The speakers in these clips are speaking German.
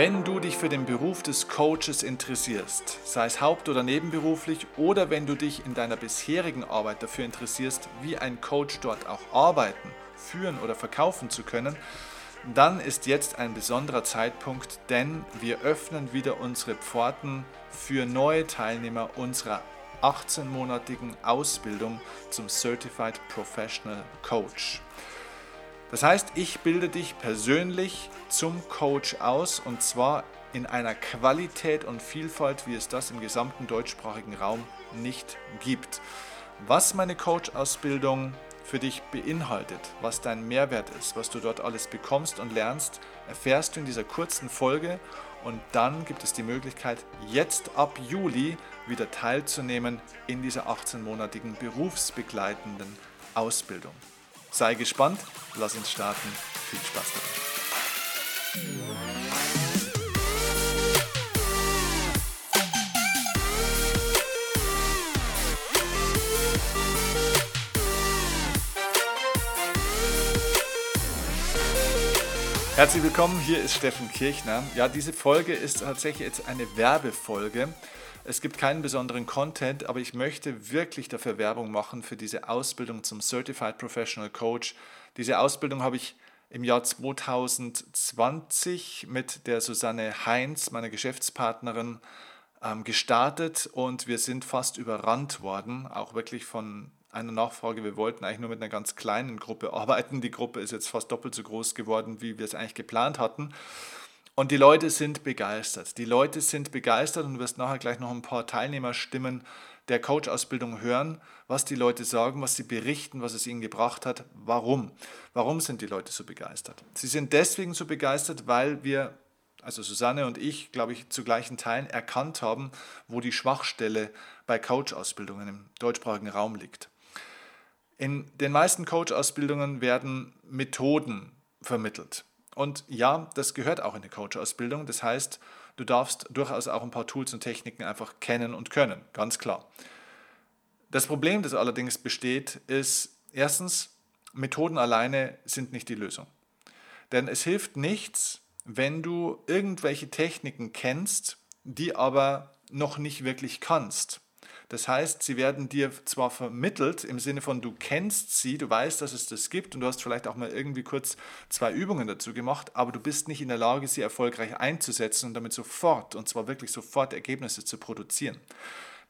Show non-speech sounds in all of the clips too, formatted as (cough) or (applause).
Wenn du dich für den Beruf des Coaches interessierst, sei es haupt- oder nebenberuflich, oder wenn du dich in deiner bisherigen Arbeit dafür interessierst, wie ein Coach dort auch arbeiten, führen oder verkaufen zu können, dann ist jetzt ein besonderer Zeitpunkt, denn wir öffnen wieder unsere Pforten für neue Teilnehmer unserer 18-monatigen Ausbildung zum Certified Professional Coach. Das heißt, ich bilde dich persönlich zum Coach aus und zwar in einer Qualität und Vielfalt, wie es das im gesamten deutschsprachigen Raum nicht gibt. Was meine Coach-Ausbildung für dich beinhaltet, was dein Mehrwert ist, was du dort alles bekommst und lernst, erfährst du in dieser kurzen Folge und dann gibt es die Möglichkeit, jetzt ab Juli wieder teilzunehmen in dieser 18-monatigen berufsbegleitenden Ausbildung. Sei gespannt, lass uns starten. Viel Spaß dabei. Herzlich willkommen, hier ist Steffen Kirchner. Ja, diese Folge ist tatsächlich jetzt eine Werbefolge. Es gibt keinen besonderen Content, aber ich möchte wirklich dafür Werbung machen für diese Ausbildung zum Certified Professional Coach. Diese Ausbildung habe ich im Jahr 2020 mit der Susanne Heinz, meiner Geschäftspartnerin, ähm, gestartet und wir sind fast überrannt worden, auch wirklich von einer Nachfrage. Wir wollten eigentlich nur mit einer ganz kleinen Gruppe arbeiten. Die Gruppe ist jetzt fast doppelt so groß geworden, wie wir es eigentlich geplant hatten. Und die Leute sind begeistert. Die Leute sind begeistert und du wirst nachher gleich noch ein paar Teilnehmerstimmen der Coach-Ausbildung hören, was die Leute sagen, was sie berichten, was es ihnen gebracht hat. Warum? Warum sind die Leute so begeistert? Sie sind deswegen so begeistert, weil wir, also Susanne und ich, glaube ich, zu gleichen Teilen erkannt haben, wo die Schwachstelle bei Coach-Ausbildungen im deutschsprachigen Raum liegt. In den meisten Coach-Ausbildungen werden Methoden vermittelt. Und ja, das gehört auch in die Coach-Ausbildung. Das heißt, du darfst durchaus auch ein paar Tools und Techniken einfach kennen und können, ganz klar. Das Problem, das allerdings besteht, ist erstens, Methoden alleine sind nicht die Lösung. Denn es hilft nichts, wenn du irgendwelche Techniken kennst, die aber noch nicht wirklich kannst. Das heißt, sie werden dir zwar vermittelt im Sinne von, du kennst sie, du weißt, dass es das gibt und du hast vielleicht auch mal irgendwie kurz zwei Übungen dazu gemacht, aber du bist nicht in der Lage, sie erfolgreich einzusetzen und damit sofort, und zwar wirklich sofort Ergebnisse zu produzieren.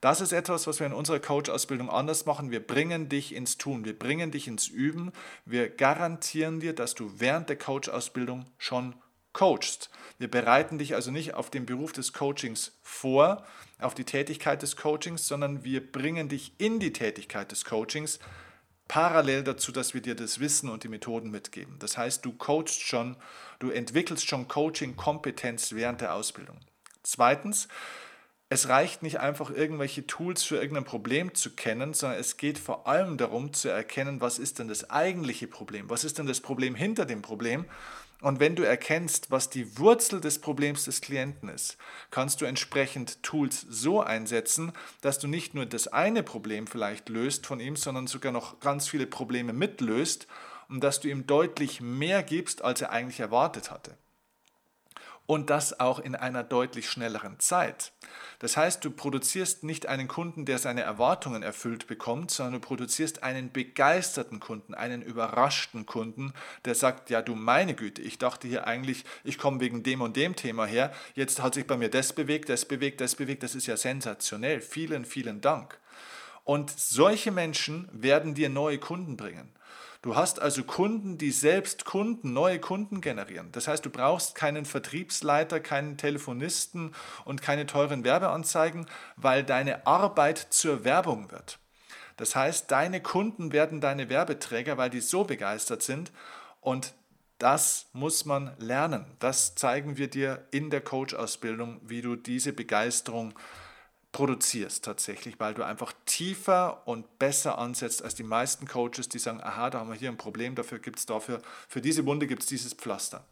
Das ist etwas, was wir in unserer Coach-Ausbildung anders machen. Wir bringen dich ins Tun, wir bringen dich ins Üben. Wir garantieren dir, dass du während der Coach-Ausbildung schon coachst. Wir bereiten dich also nicht auf den Beruf des Coachings vor, auf die Tätigkeit des Coachings, sondern wir bringen dich in die Tätigkeit des Coachings parallel dazu, dass wir dir das Wissen und die Methoden mitgeben. Das heißt, du coachst schon, du entwickelst schon Coaching-Kompetenz während der Ausbildung. Zweitens, es reicht nicht einfach irgendwelche Tools für irgendein Problem zu kennen, sondern es geht vor allem darum zu erkennen, was ist denn das eigentliche Problem, was ist denn das Problem hinter dem Problem und wenn du erkennst, was die Wurzel des Problems des Klienten ist, kannst du entsprechend Tools so einsetzen, dass du nicht nur das eine Problem vielleicht löst von ihm, sondern sogar noch ganz viele Probleme mitlöst und dass du ihm deutlich mehr gibst, als er eigentlich erwartet hatte und das auch in einer deutlich schnelleren Zeit. Das heißt, du produzierst nicht einen Kunden, der seine Erwartungen erfüllt bekommt, sondern du produzierst einen begeisterten Kunden, einen überraschten Kunden, der sagt, ja du meine Güte, ich dachte hier eigentlich, ich komme wegen dem und dem Thema her, jetzt hat sich bei mir das bewegt, das bewegt, das bewegt, das ist ja sensationell. Vielen, vielen Dank. Und solche Menschen werden dir neue Kunden bringen. Du hast also Kunden, die selbst Kunden, neue Kunden generieren. Das heißt, du brauchst keinen Vertriebsleiter, keinen Telefonisten und keine teuren Werbeanzeigen, weil deine Arbeit zur Werbung wird. Das heißt, deine Kunden werden deine Werbeträger, weil die so begeistert sind und das muss man lernen. Das zeigen wir dir in der Coach-Ausbildung, wie du diese Begeisterung produzierst tatsächlich, weil du einfach tiefer und besser ansetzt als die meisten Coaches, die sagen, aha, da haben wir hier ein Problem, dafür gibt es dafür, für diese Wunde gibt es dieses Pflaster.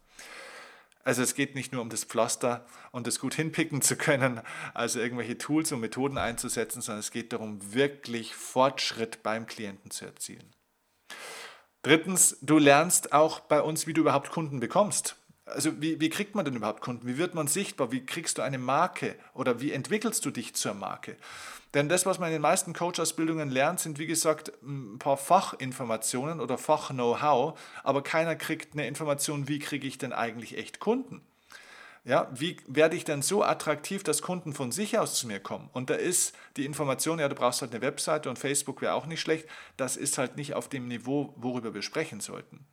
Also es geht nicht nur um das Pflaster und das gut hinpicken zu können, also irgendwelche Tools und Methoden einzusetzen, sondern es geht darum, wirklich Fortschritt beim Klienten zu erzielen. Drittens, du lernst auch bei uns, wie du überhaupt Kunden bekommst. Also wie, wie kriegt man denn überhaupt Kunden? Wie wird man sichtbar? Wie kriegst du eine Marke? Oder wie entwickelst du dich zur Marke? Denn das, was man in den meisten Coach-Ausbildungen lernt, sind wie gesagt ein paar Fachinformationen oder Fach-Know-how, aber keiner kriegt eine Information, wie kriege ich denn eigentlich echt Kunden? Ja, wie werde ich denn so attraktiv, dass Kunden von sich aus zu mir kommen? Und da ist die Information, ja, du brauchst halt eine Webseite und Facebook wäre auch nicht schlecht. Das ist halt nicht auf dem Niveau, worüber wir sprechen sollten.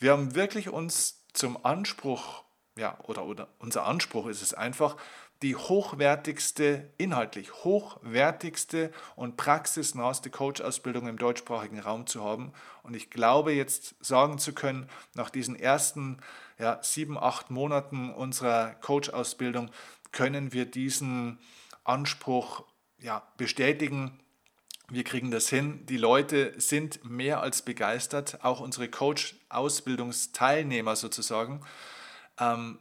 Wir haben wirklich uns zum Anspruch, ja, oder, oder unser Anspruch ist es einfach, die hochwertigste, inhaltlich hochwertigste und praxisnahste Coach-Ausbildung im deutschsprachigen Raum zu haben. Und ich glaube jetzt sagen zu können, nach diesen ersten ja, sieben, acht Monaten unserer Coach-Ausbildung können wir diesen Anspruch ja, bestätigen. Wir kriegen das hin. Die Leute sind mehr als begeistert, auch unsere Coach-Ausbildungsteilnehmer sozusagen. Ähm,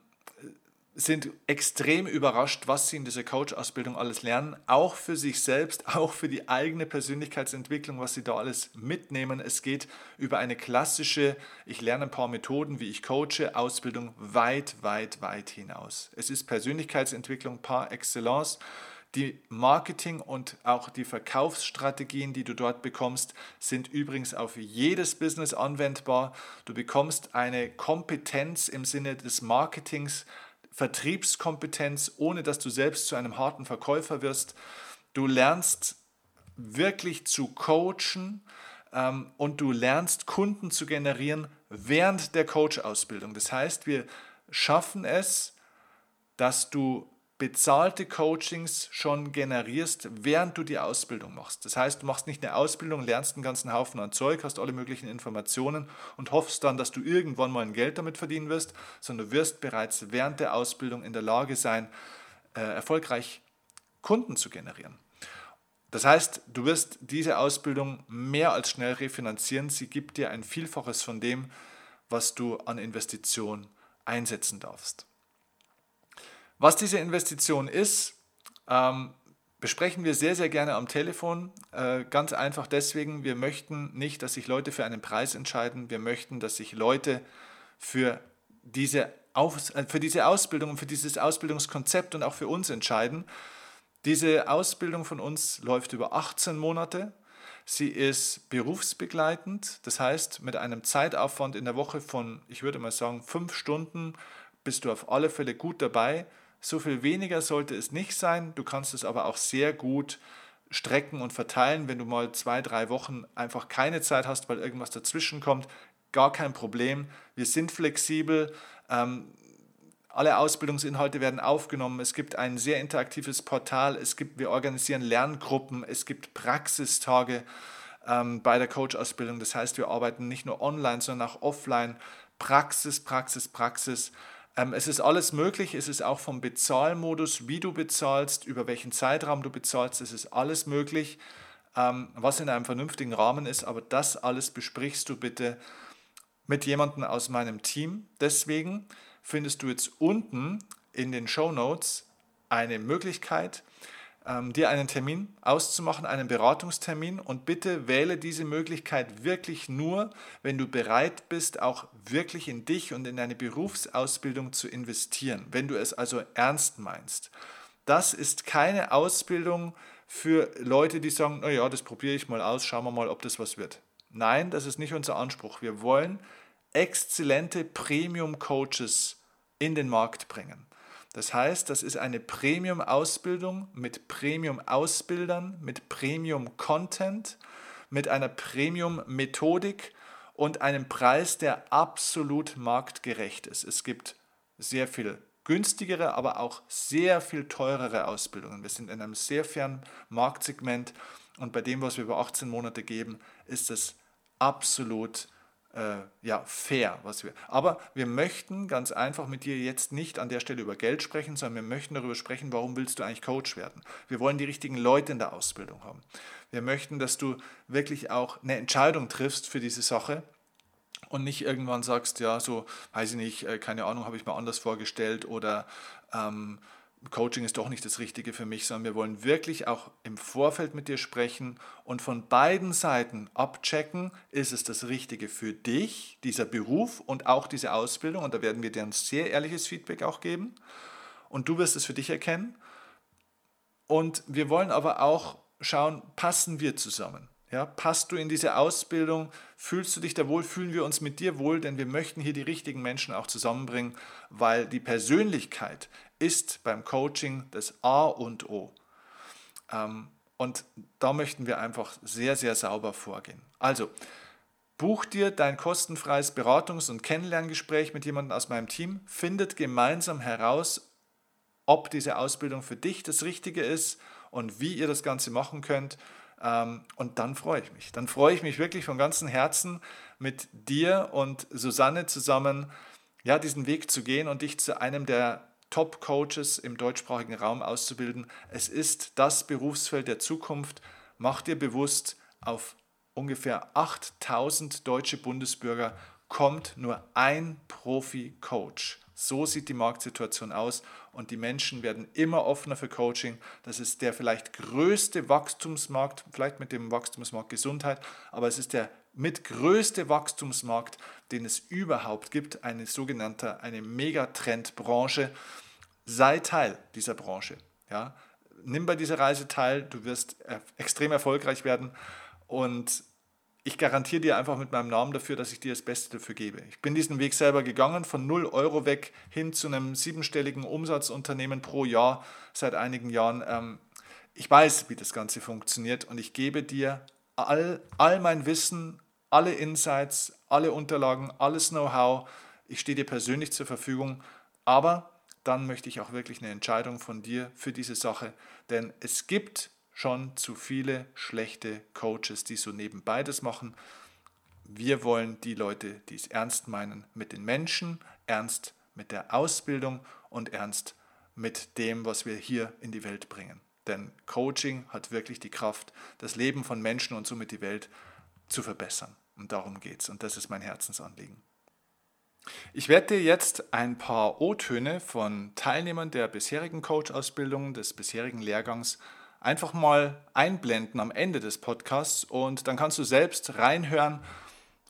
sind extrem überrascht, was sie in dieser Coach-Ausbildung alles lernen, auch für sich selbst, (laughs) auch für die eigene Persönlichkeitsentwicklung, was sie da alles mitnehmen. Es geht über eine klassische, ich lerne ein paar Methoden, wie ich coache, Ausbildung weit, weit, weit hinaus. Es ist Persönlichkeitsentwicklung par excellence. Die Marketing- und auch die Verkaufsstrategien, die du dort bekommst, sind übrigens auf jedes Business anwendbar. Du bekommst eine Kompetenz im Sinne des Marketings, Vertriebskompetenz, ohne dass du selbst zu einem harten Verkäufer wirst. Du lernst wirklich zu coachen ähm, und du lernst Kunden zu generieren während der Coach-Ausbildung. Das heißt, wir schaffen es, dass du bezahlte Coachings schon generierst, während du die Ausbildung machst. Das heißt, du machst nicht eine Ausbildung, lernst einen ganzen Haufen an Zeug, hast alle möglichen Informationen und hoffst dann, dass du irgendwann mal ein Geld damit verdienen wirst, sondern du wirst bereits während der Ausbildung in der Lage sein, äh, erfolgreich Kunden zu generieren. Das heißt, du wirst diese Ausbildung mehr als schnell refinanzieren. Sie gibt dir ein Vielfaches von dem, was du an Investition einsetzen darfst. Was diese Investition ist, ähm, besprechen wir sehr, sehr gerne am Telefon. Äh, ganz einfach deswegen, wir möchten nicht, dass sich Leute für einen Preis entscheiden. Wir möchten, dass sich Leute für diese, Aus äh, für diese Ausbildung und für dieses Ausbildungskonzept und auch für uns entscheiden. Diese Ausbildung von uns läuft über 18 Monate. Sie ist berufsbegleitend, das heißt mit einem Zeitaufwand in der Woche von, ich würde mal sagen, fünf Stunden bist du auf alle Fälle gut dabei. So viel weniger sollte es nicht sein. Du kannst es aber auch sehr gut strecken und verteilen, wenn du mal zwei, drei Wochen einfach keine Zeit hast, weil irgendwas dazwischen kommt. Gar kein Problem. Wir sind flexibel. Ähm, alle Ausbildungsinhalte werden aufgenommen. Es gibt ein sehr interaktives Portal. Es gibt, wir organisieren Lerngruppen. Es gibt Praxistage ähm, bei der Coach-Ausbildung. Das heißt, wir arbeiten nicht nur online, sondern auch offline. Praxis, Praxis, Praxis. Ähm, es ist alles möglich, es ist auch vom Bezahlmodus, wie du bezahlst, über welchen Zeitraum du bezahlst, es ist alles möglich, ähm, was in einem vernünftigen Rahmen ist, aber das alles besprichst du bitte mit jemandem aus meinem Team. Deswegen findest du jetzt unten in den Show Notes eine Möglichkeit, ähm, dir einen Termin auszumachen, einen Beratungstermin und bitte wähle diese Möglichkeit wirklich nur, wenn du bereit bist, auch wirklich in dich und in deine Berufsausbildung zu investieren, wenn du es also ernst meinst. Das ist keine Ausbildung für Leute, die sagen, naja, das probiere ich mal aus, schauen wir mal, ob das was wird. Nein, das ist nicht unser Anspruch. Wir wollen exzellente Premium-Coaches in den Markt bringen. Das heißt, das ist eine Premium-Ausbildung mit Premium-Ausbildern, mit Premium-Content, mit einer Premium-Methodik und einem Preis, der absolut marktgerecht ist. Es gibt sehr viel günstigere, aber auch sehr viel teurere Ausbildungen. Wir sind in einem sehr fairen Marktsegment und bei dem, was wir über 18 Monate geben, ist es absolut äh, ja, fair, was wir. Aber wir möchten ganz einfach mit dir jetzt nicht an der Stelle über Geld sprechen, sondern wir möchten darüber sprechen, warum willst du eigentlich Coach werden? Wir wollen die richtigen Leute in der Ausbildung haben. Wir möchten, dass du wirklich auch eine Entscheidung triffst für diese Sache und nicht irgendwann sagst, ja, so, weiß ich nicht, äh, keine Ahnung, habe ich mir anders vorgestellt oder ähm, Coaching ist doch nicht das Richtige für mich, sondern wir wollen wirklich auch im Vorfeld mit dir sprechen und von beiden Seiten abchecken, ist es das Richtige für dich, dieser Beruf und auch diese Ausbildung. Und da werden wir dir ein sehr ehrliches Feedback auch geben. Und du wirst es für dich erkennen. Und wir wollen aber auch schauen, passen wir zusammen? Ja, passt du in diese Ausbildung? Fühlst du dich da wohl? Fühlen wir uns mit dir wohl? Denn wir möchten hier die richtigen Menschen auch zusammenbringen, weil die Persönlichkeit ist beim Coaching das A und O. Ähm, und da möchten wir einfach sehr, sehr sauber vorgehen. Also, buch dir dein kostenfreies Beratungs- und Kennenlerngespräch mit jemandem aus meinem Team, findet gemeinsam heraus, ob diese Ausbildung für dich das Richtige ist und wie ihr das Ganze machen könnt. Ähm, und dann freue ich mich. Dann freue ich mich wirklich von ganzem Herzen mit dir und Susanne zusammen, ja, diesen Weg zu gehen und dich zu einem der Top-Coaches im deutschsprachigen Raum auszubilden. Es ist das Berufsfeld der Zukunft. Mach dir bewusst, auf ungefähr 8000 deutsche Bundesbürger kommt nur ein Profi-Coach. So sieht die Marktsituation aus und die Menschen werden immer offener für Coaching. Das ist der vielleicht größte Wachstumsmarkt, vielleicht mit dem Wachstumsmarkt Gesundheit, aber es ist der mit größte Wachstumsmarkt, den es überhaupt gibt, eine sogenannte, eine Megatrendbranche. Sei Teil dieser Branche. Ja? Nimm bei dieser Reise teil, du wirst extrem erfolgreich werden und ich garantiere dir einfach mit meinem Namen dafür, dass ich dir das Beste dafür gebe. Ich bin diesen Weg selber gegangen, von 0 Euro weg hin zu einem siebenstelligen Umsatzunternehmen pro Jahr seit einigen Jahren. Ähm, ich weiß, wie das Ganze funktioniert und ich gebe dir all, all mein Wissen, alle Insights, alle Unterlagen, alles Know-how. Ich stehe dir persönlich zur Verfügung, aber dann möchte ich auch wirklich eine Entscheidung von dir für diese Sache, denn es gibt schon zu viele schlechte Coaches, die so nebenbei das machen. Wir wollen die Leute, die es ernst meinen mit den Menschen, ernst mit der Ausbildung und ernst mit dem, was wir hier in die Welt bringen. Denn Coaching hat wirklich die Kraft, das Leben von Menschen und somit die Welt zu verbessern. Und darum geht es. Und das ist mein Herzensanliegen. Ich werde dir jetzt ein paar O-Töne von Teilnehmern der bisherigen Coach-Ausbildung, des bisherigen Lehrgangs einfach mal einblenden am Ende des Podcasts und dann kannst du selbst reinhören,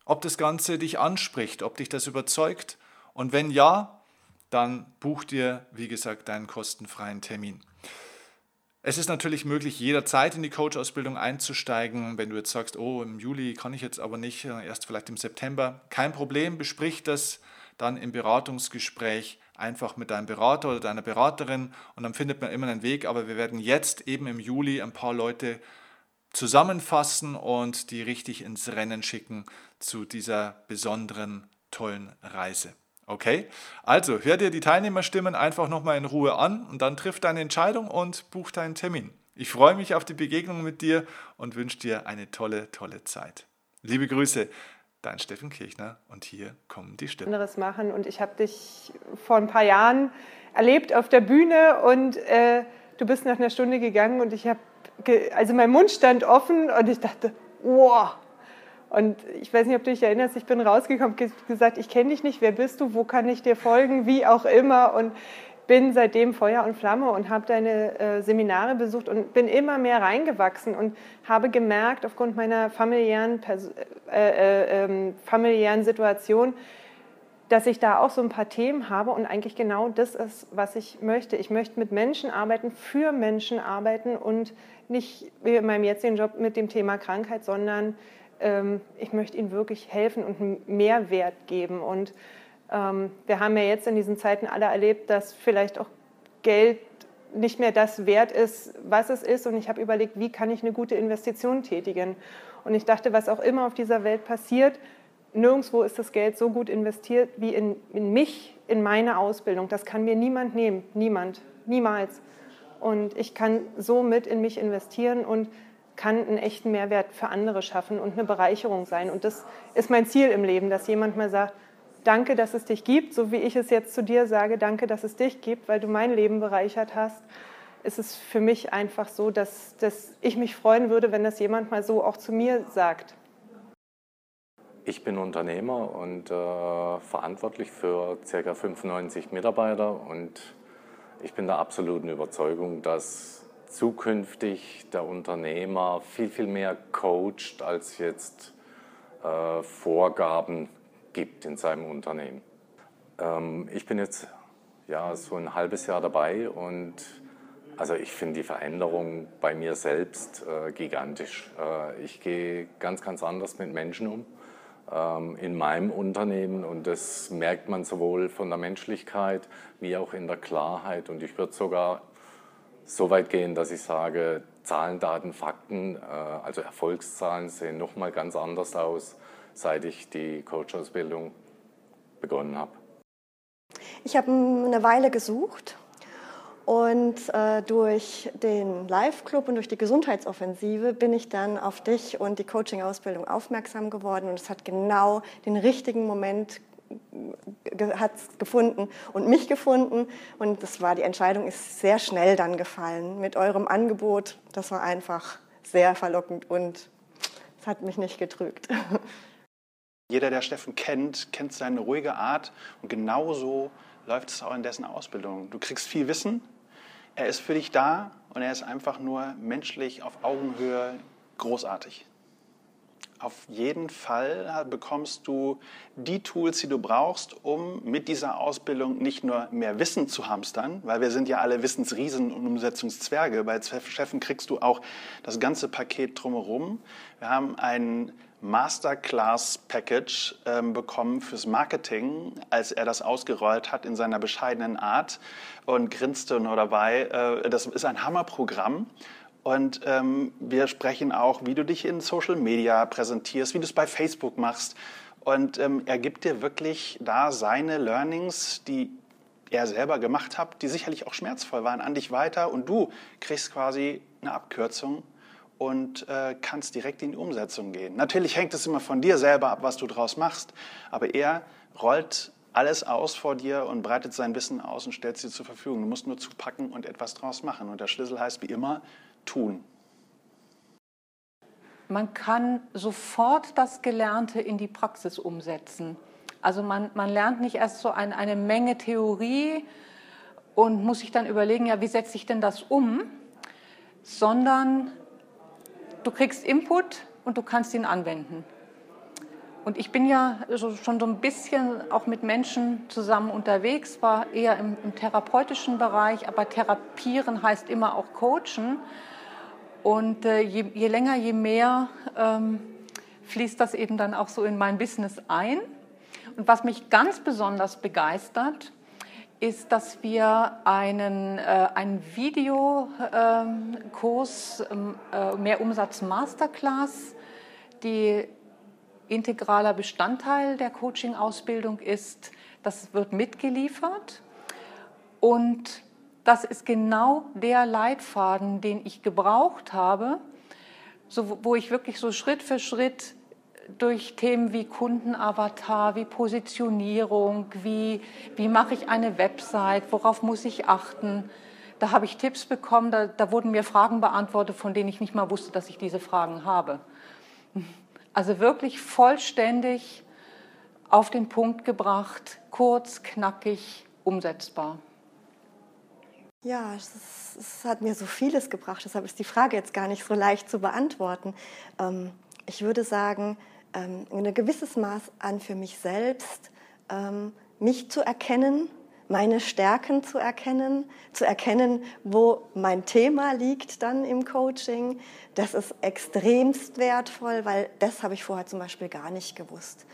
ob das Ganze dich anspricht, ob dich das überzeugt und wenn ja, dann buch dir, wie gesagt, deinen kostenfreien Termin. Es ist natürlich möglich, jederzeit in die Coach-Ausbildung einzusteigen. Wenn du jetzt sagst, oh, im Juli kann ich jetzt aber nicht, erst vielleicht im September, kein Problem, besprich das dann im Beratungsgespräch einfach mit deinem Berater oder deiner Beraterin und dann findet man immer einen Weg. Aber wir werden jetzt eben im Juli ein paar Leute zusammenfassen und die richtig ins Rennen schicken zu dieser besonderen, tollen Reise. Okay? Also hör dir die Teilnehmerstimmen einfach nochmal in Ruhe an und dann triff deine Entscheidung und buch deinen Termin. Ich freue mich auf die Begegnung mit dir und wünsche dir eine tolle, tolle Zeit. Liebe Grüße, dein Steffen Kirchner und hier kommen die Stimmen. Anderes machen und ich habe dich vor ein paar Jahren erlebt auf der Bühne und äh, du bist nach einer Stunde gegangen und ich habe, also mein Mund stand offen und ich dachte, wow. Und ich weiß nicht, ob du dich erinnerst, ich bin rausgekommen, gesagt, ich kenne dich nicht, wer bist du, wo kann ich dir folgen, wie auch immer. Und bin seitdem Feuer und Flamme und habe deine äh, Seminare besucht und bin immer mehr reingewachsen und habe gemerkt, aufgrund meiner familiären, äh, äh, ähm, familiären Situation, dass ich da auch so ein paar Themen habe und eigentlich genau das ist, was ich möchte. Ich möchte mit Menschen arbeiten, für Menschen arbeiten und nicht wie in meinem jetzigen Job mit dem Thema Krankheit, sondern ähm, ich möchte ihnen wirklich helfen und einen Mehrwert geben. Und wir haben ja jetzt in diesen Zeiten alle erlebt, dass vielleicht auch Geld nicht mehr das wert ist, was es ist. Und ich habe überlegt, wie kann ich eine gute Investition tätigen? Und ich dachte, was auch immer auf dieser Welt passiert, nirgendwo ist das Geld so gut investiert wie in, in mich, in meine Ausbildung. Das kann mir niemand nehmen, niemand, niemals. Und ich kann so mit in mich investieren und kann einen echten Mehrwert für andere schaffen und eine Bereicherung sein. Und das ist mein Ziel im Leben, dass jemand mal sagt, danke, dass es dich gibt, so wie ich es jetzt zu dir sage, danke, dass es dich gibt, weil du mein Leben bereichert hast, ist es für mich einfach so, dass, dass ich mich freuen würde, wenn das jemand mal so auch zu mir sagt. Ich bin Unternehmer und äh, verantwortlich für ca. 95 Mitarbeiter und Ich bin der absoluten Überzeugung, dass zukünftig der Unternehmer viel, viel mehr coacht, als jetzt äh, Vorgaben gibt in seinem Unternehmen. Ähm, ich bin jetzt ja, so ein halbes Jahr dabei und also ich finde die Veränderung bei mir selbst äh, gigantisch. Äh, ich gehe ganz, ganz anders mit Menschen um ähm, in meinem Unternehmen und das merkt man sowohl von der Menschlichkeit wie auch in der Klarheit und ich würde sogar so weit gehen, dass ich sage, Zahlen, Daten, Fakten, äh, also Erfolgszahlen sehen nochmal ganz anders aus, seit ich die Coach-Ausbildung begonnen habe. Ich habe eine Weile gesucht und äh, durch den Live-Club und durch die Gesundheitsoffensive bin ich dann auf dich und die Coaching-Ausbildung aufmerksam geworden. Und es hat genau den richtigen Moment hat's gefunden und mich gefunden. Und das war, die Entscheidung ist sehr schnell dann gefallen mit eurem Angebot. Das war einfach sehr verlockend und es hat mich nicht getrügt. (laughs) Jeder, der Steffen kennt, kennt seine ruhige Art und genauso läuft es auch in dessen Ausbildung. Du kriegst viel Wissen, er ist für dich da und er ist einfach nur menschlich auf Augenhöhe großartig. Auf jeden Fall bekommst du die Tools, die du brauchst, um mit dieser Ausbildung nicht nur mehr Wissen zu hamstern, weil wir sind ja alle Wissensriesen und Umsetzungszwerge. Bei Chefen kriegst du auch das ganze Paket drumherum. Wir haben einen Masterclass-Package ähm, bekommen fürs Marketing, als er das ausgerollt hat in seiner bescheidenen Art und grinste nur dabei. Äh, das ist ein Hammerprogramm. Und ähm, wir sprechen auch, wie du dich in Social Media präsentierst, wie du es bei Facebook machst. Und ähm, er gibt dir wirklich da seine Learnings, die er selber gemacht hat, die sicherlich auch schmerzvoll waren, an dich weiter. Und du kriegst quasi eine Abkürzung und äh, kannst direkt in die Umsetzung gehen. Natürlich hängt es immer von dir selber ab, was du draus machst, aber er rollt alles aus vor dir und breitet sein Wissen aus und stellt es dir zur Verfügung. Du musst nur zupacken und etwas draus machen. Und der Schlüssel heißt wie immer tun. Man kann sofort das Gelernte in die Praxis umsetzen. Also man, man lernt nicht erst so ein, eine Menge Theorie und muss sich dann überlegen, ja, wie setze ich denn das um, sondern du kriegst Input und du kannst ihn anwenden. Und ich bin ja schon so ein bisschen auch mit Menschen zusammen unterwegs, war eher im, im therapeutischen Bereich, aber therapieren heißt immer auch coachen. Und äh, je, je, länger, je mehr ähm, fließt das eben dann auch so in mein Business ein. Und was mich ganz besonders begeistert, ist, dass wir einen, äh, einen Videokurs, ähm, äh, Mehr Umsatz Masterclass, die integraler Bestandteil der Coaching-Ausbildung ist. Das wird mitgeliefert und das ist genau der Leitfaden, den ich gebraucht habe, so, wo ich wirklich so Schritt für Schritt durch Themen wie Kundenavatar, wie Positionierung, wie, wie mache ich eine Website, worauf muss ich achten. Da habe ich Tipps bekommen, da, da wurden mir Fragen beantwortet, von denen ich nicht mal wusste, dass ich diese Fragen habe. Also wirklich vollständig auf den Punkt gebracht, kurz, knackig, umsetzbar. Ja, es, es, hat mir so vieles gebracht, deshalb ist die Frage jetzt gar nicht so leicht zu beantworten. Ähm, ich würde sagen, ähm, ein gewisses Maß an für mich selbst, ähm, mich zu erkennen, meine Stärken zu erkennen, zu erkennen, wo mein Thema liegt dann im Coaching. Das ist extremst wertvoll, weil das habe ich vorher zum Beispiel gar nicht gewusst.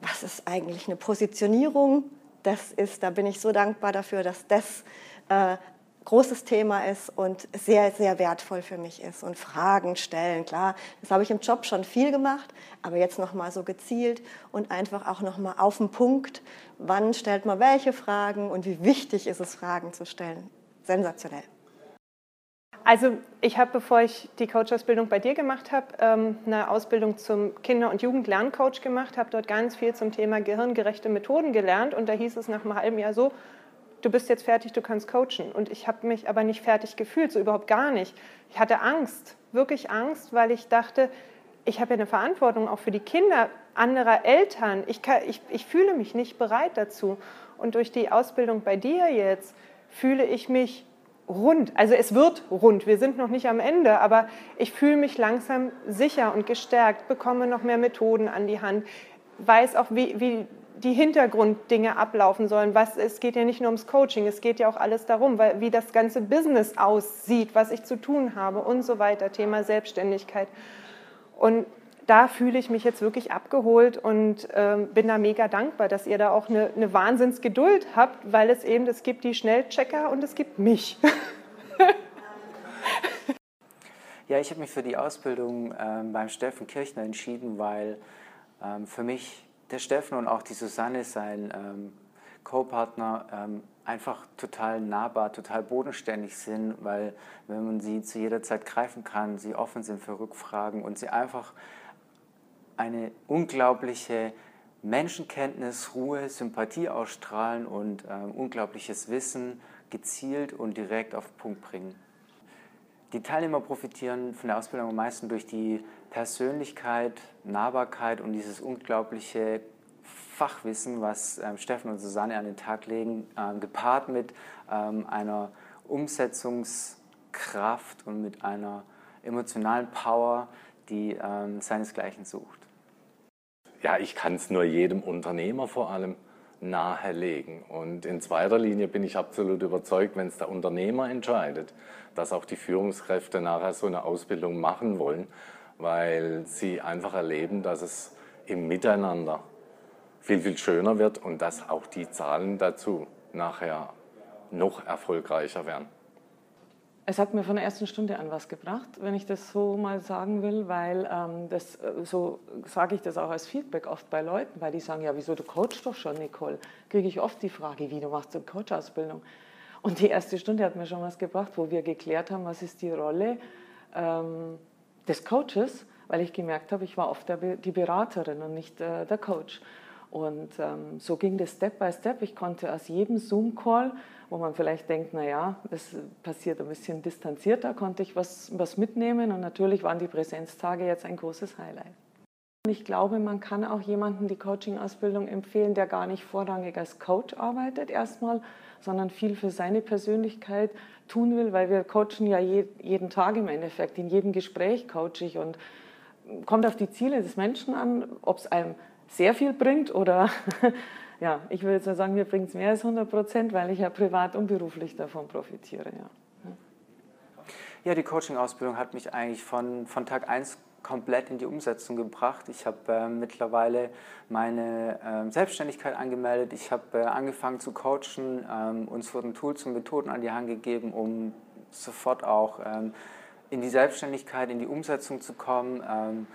Was ist eigentlich eine Positionierung? Das ist, da bin ich so dankbar dafür, dass das äh, großes Thema ist und sehr, sehr wertvoll für mich ist. Und Fragen stellen, klar, das habe ich im Job schon viel gemacht, aber jetzt nochmal so gezielt und einfach auch nochmal auf den Punkt, wann stellt man welche Fragen und wie wichtig ist es, Fragen zu stellen. Sensationell. Also ich habe, bevor ich die Coach-Ausbildung bei dir gemacht habe, ähm, eine Ausbildung zum Kinder- und Jugendlerncoach gemacht, habe dort ganz viel zum Thema gehirngerechte Methoden gelernt und da hieß es nach einem halben Jahr so, du bist jetzt fertig, du kannst coachen. Und ich habe mich aber nicht fertig gefühlt, so überhaupt gar nicht. Ich hatte Angst, wirklich Angst, weil ich dachte, ich habe ja eine Verantwortung auch für die Kinder anderer Eltern. Ich, kann, ich, ich fühle mich nicht bereit dazu. Und durch die Ausbildung bei dir jetzt fühle ich mich rund. Also es wird rund, wir sind noch nicht am Ende, aber ich fühle mich langsam sicher und gestärkt, bekomme noch mehr Methoden an die Hand, weiß auch, wie, wie die Hintergrunddinge ablaufen sollen. Was, es geht ja nicht nur ums Coaching, es geht ja auch alles darum, weil, wie das ganze Business aussieht, was ich zu tun habe und so weiter, Thema Selbstständigkeit. Und da fühle ich mich jetzt wirklich abgeholt und äh, bin da mega dankbar, dass ihr da auch eine, eine Wahnsinnsgeduld habt, weil es eben, es gibt die Schnellchecker und es gibt mich. (laughs) ja, ich habe mich für die Ausbildung äh, beim Steffen Kirchner entschieden, weil ähm, für mich der Steffen und auch die Susanne, sein ähm, Co-Partner, ähm, einfach total nahbar, total bodenständig sind, weil wenn man sie zu jeder Zeit greifen kann, sie offen sind für Rückfragen und sie einfach eine unglaubliche Menschenkenntnis, Ruhe, Sympathie ausstrahlen und äh, unglaubliches Wissen gezielt und direkt auf den Punkt bringen. Die Teilnehmer profitieren von der Ausbildung am meisten durch die Persönlichkeit, Nahbarkeit und dieses unglaubliche Fachwissen, was ähm, Steffen und Susanne an den Tag legen, ähm, gepaart mit ähm, einer Umsetzungskraft und mit einer emotionalen Power, die ähm, seinesgleichen sucht. Ja, ich kann es nur jedem Unternehmer vor allem nahelegen. Und in zweiter Linie bin ich absolut überzeugt, wenn es der Unternehmer entscheidet, dass auch die Führungskräfte nachher so eine Ausbildung machen wollen, weil sie einfach erleben, dass es im Miteinander viel, viel schöner wird und dass auch die Zahlen dazu nachher noch erfolgreicher werden. Es hat mir von der ersten Stunde an was gebracht, wenn ich das so mal sagen will, weil ähm, das, äh, so sage ich das auch als Feedback oft bei Leuten, weil die sagen, ja, wieso, du coachst doch schon, Nicole. Kriege ich oft die Frage, wie, du machst eine Coach-Ausbildung. Und die erste Stunde hat mir schon was gebracht, wo wir geklärt haben, was ist die Rolle ähm, des Coaches, weil ich gemerkt habe, ich war oft der, die Beraterin und nicht äh, der Coach. Und ähm, so ging das Step by Step. Ich konnte aus jedem Zoom-Call, wo man vielleicht denkt, naja, das passiert ein bisschen distanzierter, konnte ich was, was mitnehmen. Und natürlich waren die Präsenztage jetzt ein großes Highlight. Ich glaube, man kann auch jemanden die Coaching-Ausbildung empfehlen, der gar nicht vorrangig als Coach arbeitet erstmal, sondern viel für seine Persönlichkeit tun will, weil wir coachen ja jeden Tag im Endeffekt, in jedem Gespräch coache ich und kommt auf die Ziele des Menschen an, ob es einem sehr viel bringt oder (laughs) ja, ich würde jetzt mal sagen, mir bringt es mehr als 100 Prozent, weil ich ja privat und beruflich davon profitiere. Ja, ja die Coaching-Ausbildung hat mich eigentlich von, von Tag 1 komplett in die Umsetzung gebracht. Ich habe äh, mittlerweile meine äh, Selbstständigkeit angemeldet. Ich habe äh, angefangen zu coachen. Ähm, uns wurden Tools und Methoden an die Hand gegeben, um sofort auch ähm, in die Selbstständigkeit, in die Umsetzung zu kommen. Ähm,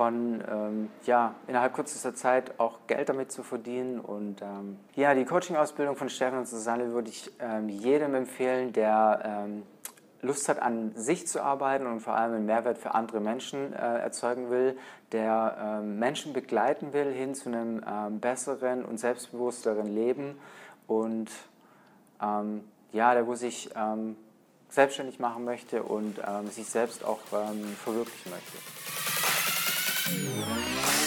von ähm, ja, innerhalb kürzester Zeit auch Geld damit zu verdienen. Und ähm, ja, die Coaching-Ausbildung von Steffen und Susanne würde ich ähm, jedem empfehlen, der ähm, Lust hat, an sich zu arbeiten und vor allem einen Mehrwert für andere Menschen äh, erzeugen will, der ähm, Menschen begleiten will hin zu einem ähm, besseren und selbstbewussteren Leben und ja, der wo sich selbstständig machen möchte und sich selbst auch verwirklichen möchte. Música